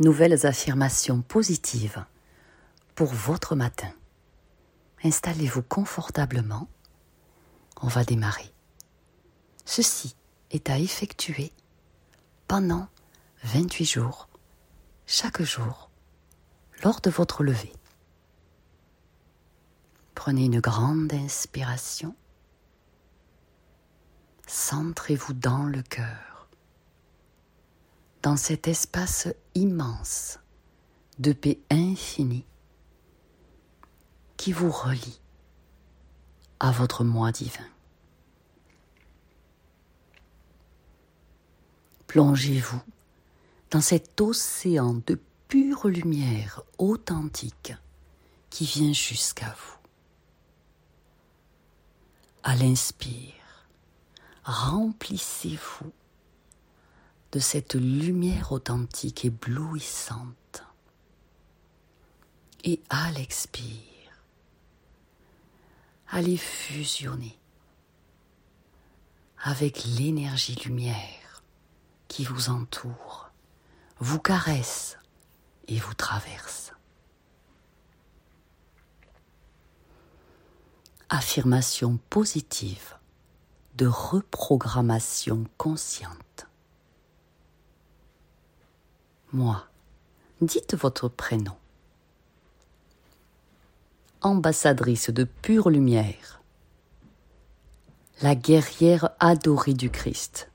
nouvelles affirmations positives pour votre matin. Installez-vous confortablement. On va démarrer. Ceci est à effectuer pendant 28 jours, chaque jour, lors de votre levée. Prenez une grande inspiration. Centrez-vous dans le cœur, dans cet espace immense de paix infinie qui vous relie à votre moi divin. Plongez-vous dans cet océan de pure lumière authentique qui vient jusqu'à vous. À l'inspire, remplissez-vous de cette lumière authentique éblouissante. Et à l'expire, allez fusionner avec l'énergie lumière qui vous entoure, vous caresse et vous traverse. Affirmation positive de reprogrammation consciente. Moi, dites votre prénom. Ambassadrice de pure lumière, la guerrière adorée du Christ.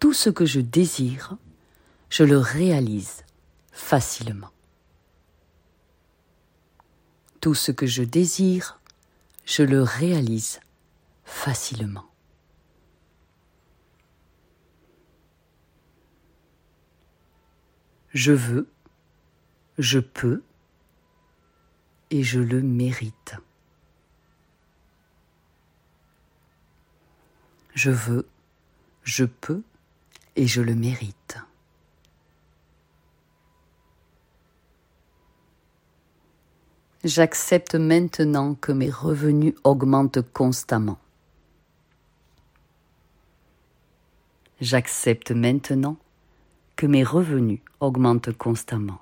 Tout ce que je désire, je le réalise facilement. Tout ce que je désire, je le réalise facilement. Je veux, je peux et je le mérite. Je veux, je peux et je le mérite. J'accepte maintenant que mes revenus augmentent constamment. J'accepte maintenant que mes revenus augmentent constamment.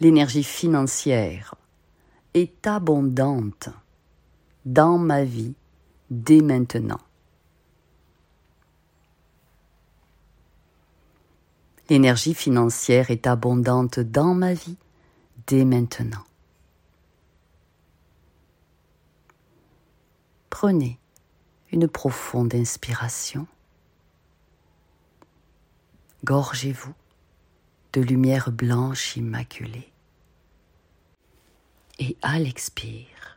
L'énergie financière est abondante dans ma vie dès maintenant. L'énergie financière est abondante dans ma vie dès maintenant. Prenez une profonde inspiration. Gorgez-vous de lumière blanche immaculée. Et à l'expire,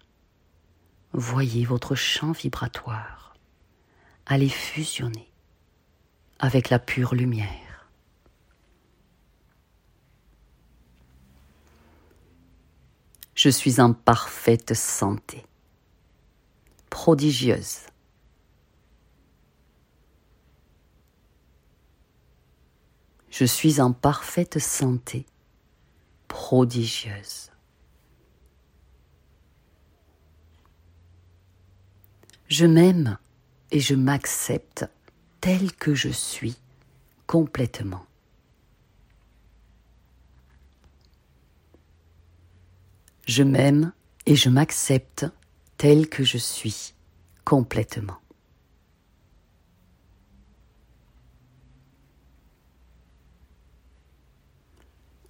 voyez votre champ vibratoire aller fusionner avec la pure lumière. Je suis en parfaite santé, prodigieuse. Je suis en parfaite santé, prodigieuse. Je m'aime et je m'accepte tel que je suis complètement. Je m'aime et je m'accepte tel que je suis complètement.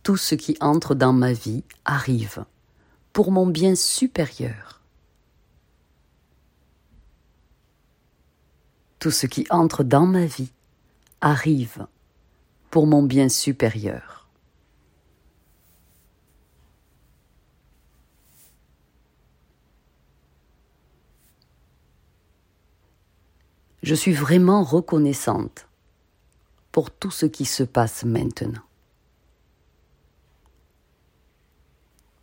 Tout ce qui entre dans ma vie arrive pour mon bien supérieur. tout ce qui entre dans ma vie arrive pour mon bien supérieur. Je suis vraiment reconnaissante pour tout ce qui se passe maintenant.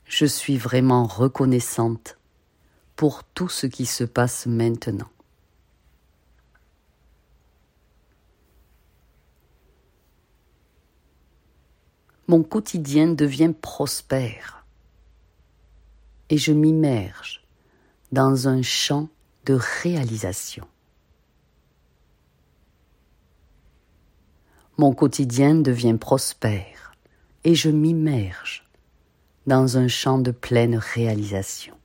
Je suis vraiment reconnaissante pour tout ce qui se passe maintenant. mon quotidien devient prospère et je m'immerge dans un champ de réalisation. Mon quotidien devient prospère et je m'immerge dans un champ de pleine réalisation.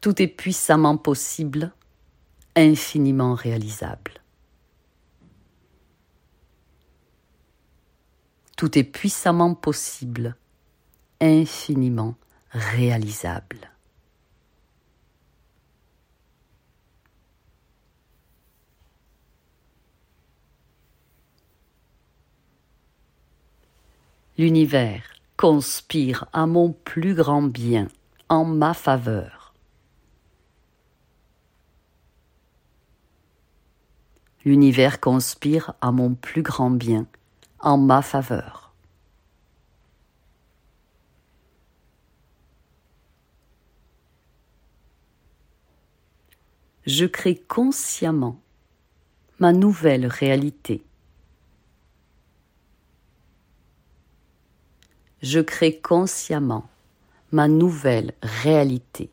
Tout est puissamment possible, infiniment réalisable. Tout est puissamment possible, infiniment réalisable. L'univers conspire à mon plus grand bien, en ma faveur. L'univers conspire à mon plus grand bien, en ma faveur. Je crée consciemment ma nouvelle réalité. Je crée consciemment ma nouvelle réalité.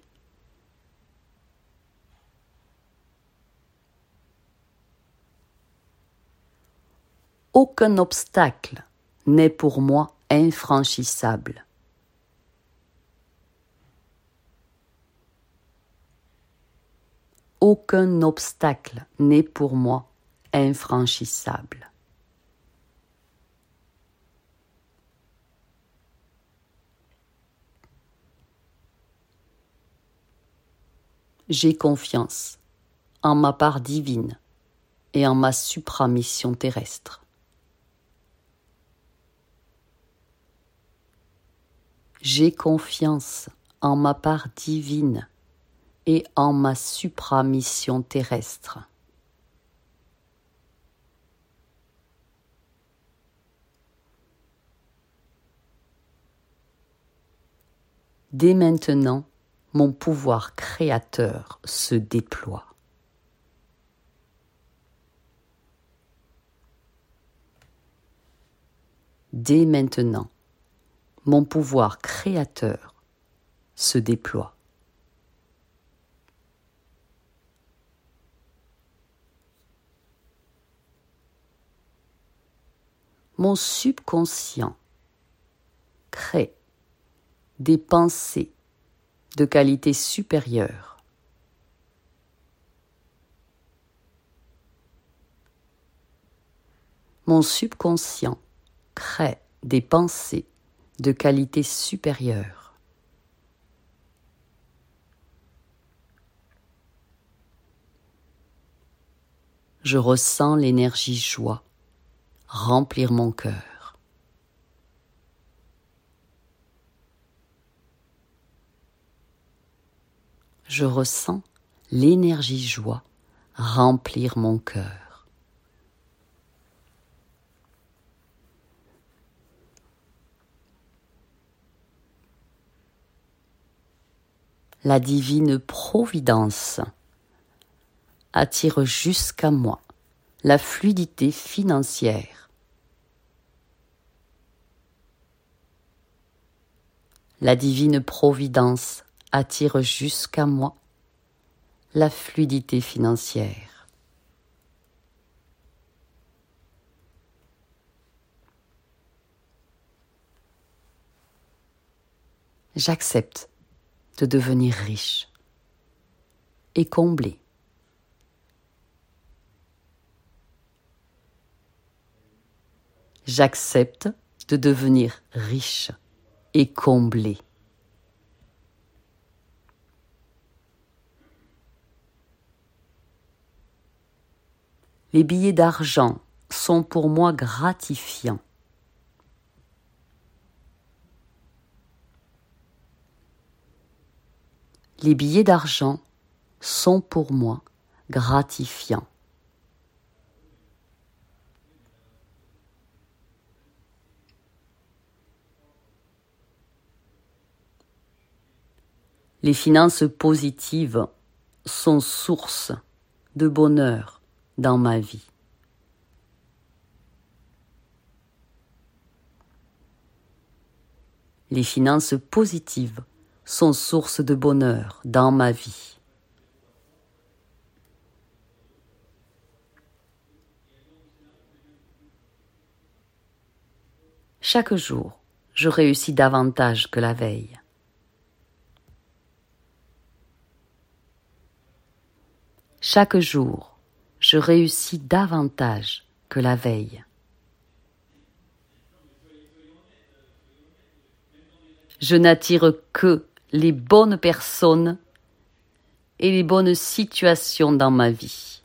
Aucun obstacle n'est pour moi infranchissable. Aucun obstacle n'est pour moi infranchissable. J'ai confiance en ma part divine et en ma supramission terrestre. J'ai confiance en ma part divine et en ma supramission terrestre. Dès maintenant, mon pouvoir créateur se déploie. Dès maintenant, mon pouvoir créateur se déploie. Mon subconscient crée des pensées de qualité supérieure. Mon subconscient crée des pensées de qualité supérieure. Je ressens l'énergie joie remplir mon cœur. Je ressens l'énergie joie remplir mon cœur. la divine providence attire jusqu'à moi la fluidité financière. La divine providence attire jusqu'à moi la fluidité financière. J'accepte de devenir riche et comblé. J'accepte de devenir riche et comblé. Les billets d'argent sont pour moi gratifiants. Les billets d'argent sont pour moi gratifiants. Les finances positives sont source de bonheur dans ma vie. Les finances positives sont source de bonheur dans ma vie. Chaque jour, je réussis davantage que la veille. Chaque jour, je réussis davantage que la veille. Je n'attire que les bonnes personnes et les bonnes situations dans ma vie.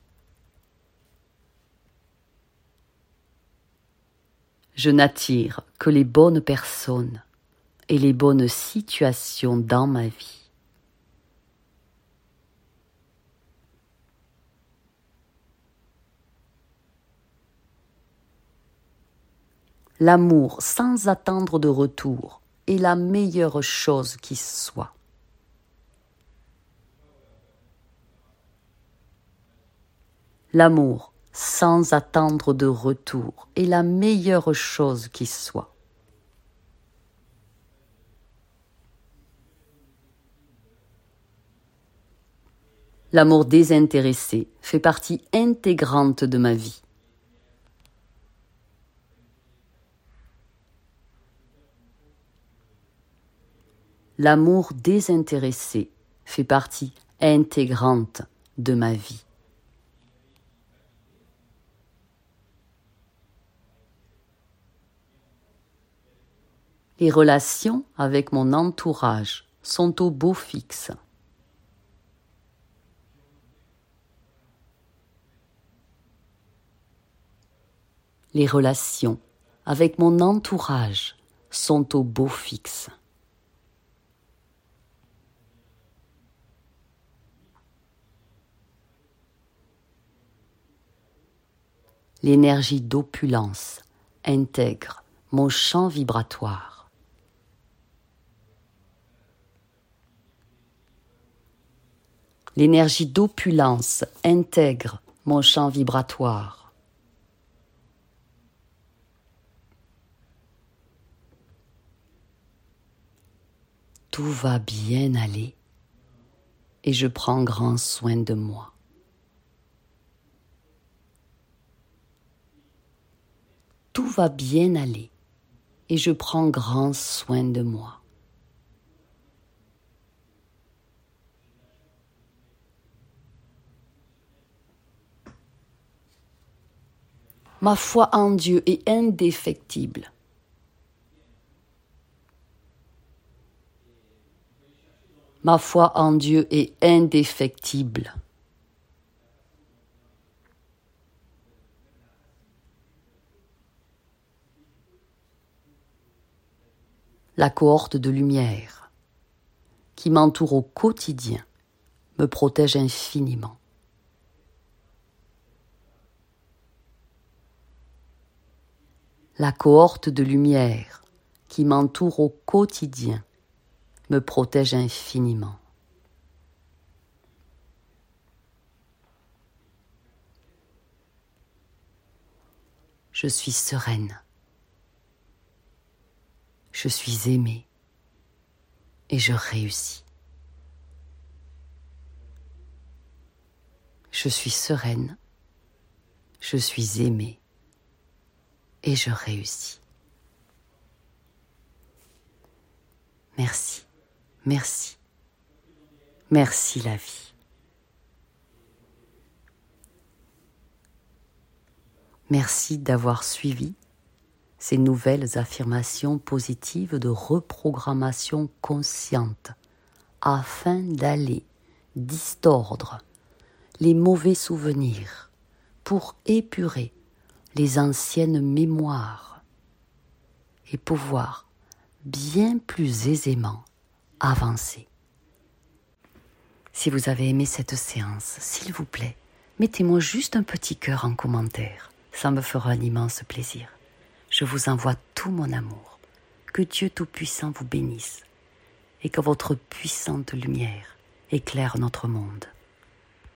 Je n'attire que les bonnes personnes et les bonnes situations dans ma vie. L'amour sans attendre de retour est la meilleure chose qui soit. L'amour sans attendre de retour est la meilleure chose qui soit. L'amour désintéressé fait partie intégrante de ma vie. L'amour désintéressé fait partie intégrante de ma vie. Les relations avec mon entourage sont au beau fixe. Les relations avec mon entourage sont au beau fixe. L'énergie d'opulence intègre mon champ vibratoire. L'énergie d'opulence intègre mon champ vibratoire. Tout va bien aller et je prends grand soin de moi. tout va bien aller et je prends grand soin de moi. Ma foi en Dieu est indéfectible. Ma foi en Dieu est indéfectible. La cohorte de lumière qui m'entoure au quotidien me protège infiniment. La cohorte de lumière qui m'entoure au quotidien me protège infiniment. Je suis sereine je suis aimée et je réussis. Je suis sereine, je suis aimée et je réussis. Merci, merci, merci la vie. Merci d'avoir suivi ces nouvelles affirmations positives de reprogrammation consciente afin d'aller distordre les mauvais souvenirs pour épurer les anciennes mémoires et pouvoir bien plus aisément avancer. Si vous avez aimé cette séance, s'il vous plaît, mettez-moi juste un petit cœur en commentaire. Ça me fera un immense plaisir je vous envoie tout mon amour. Que Dieu Tout-Puissant vous bénisse et que votre puissante lumière éclaire notre monde.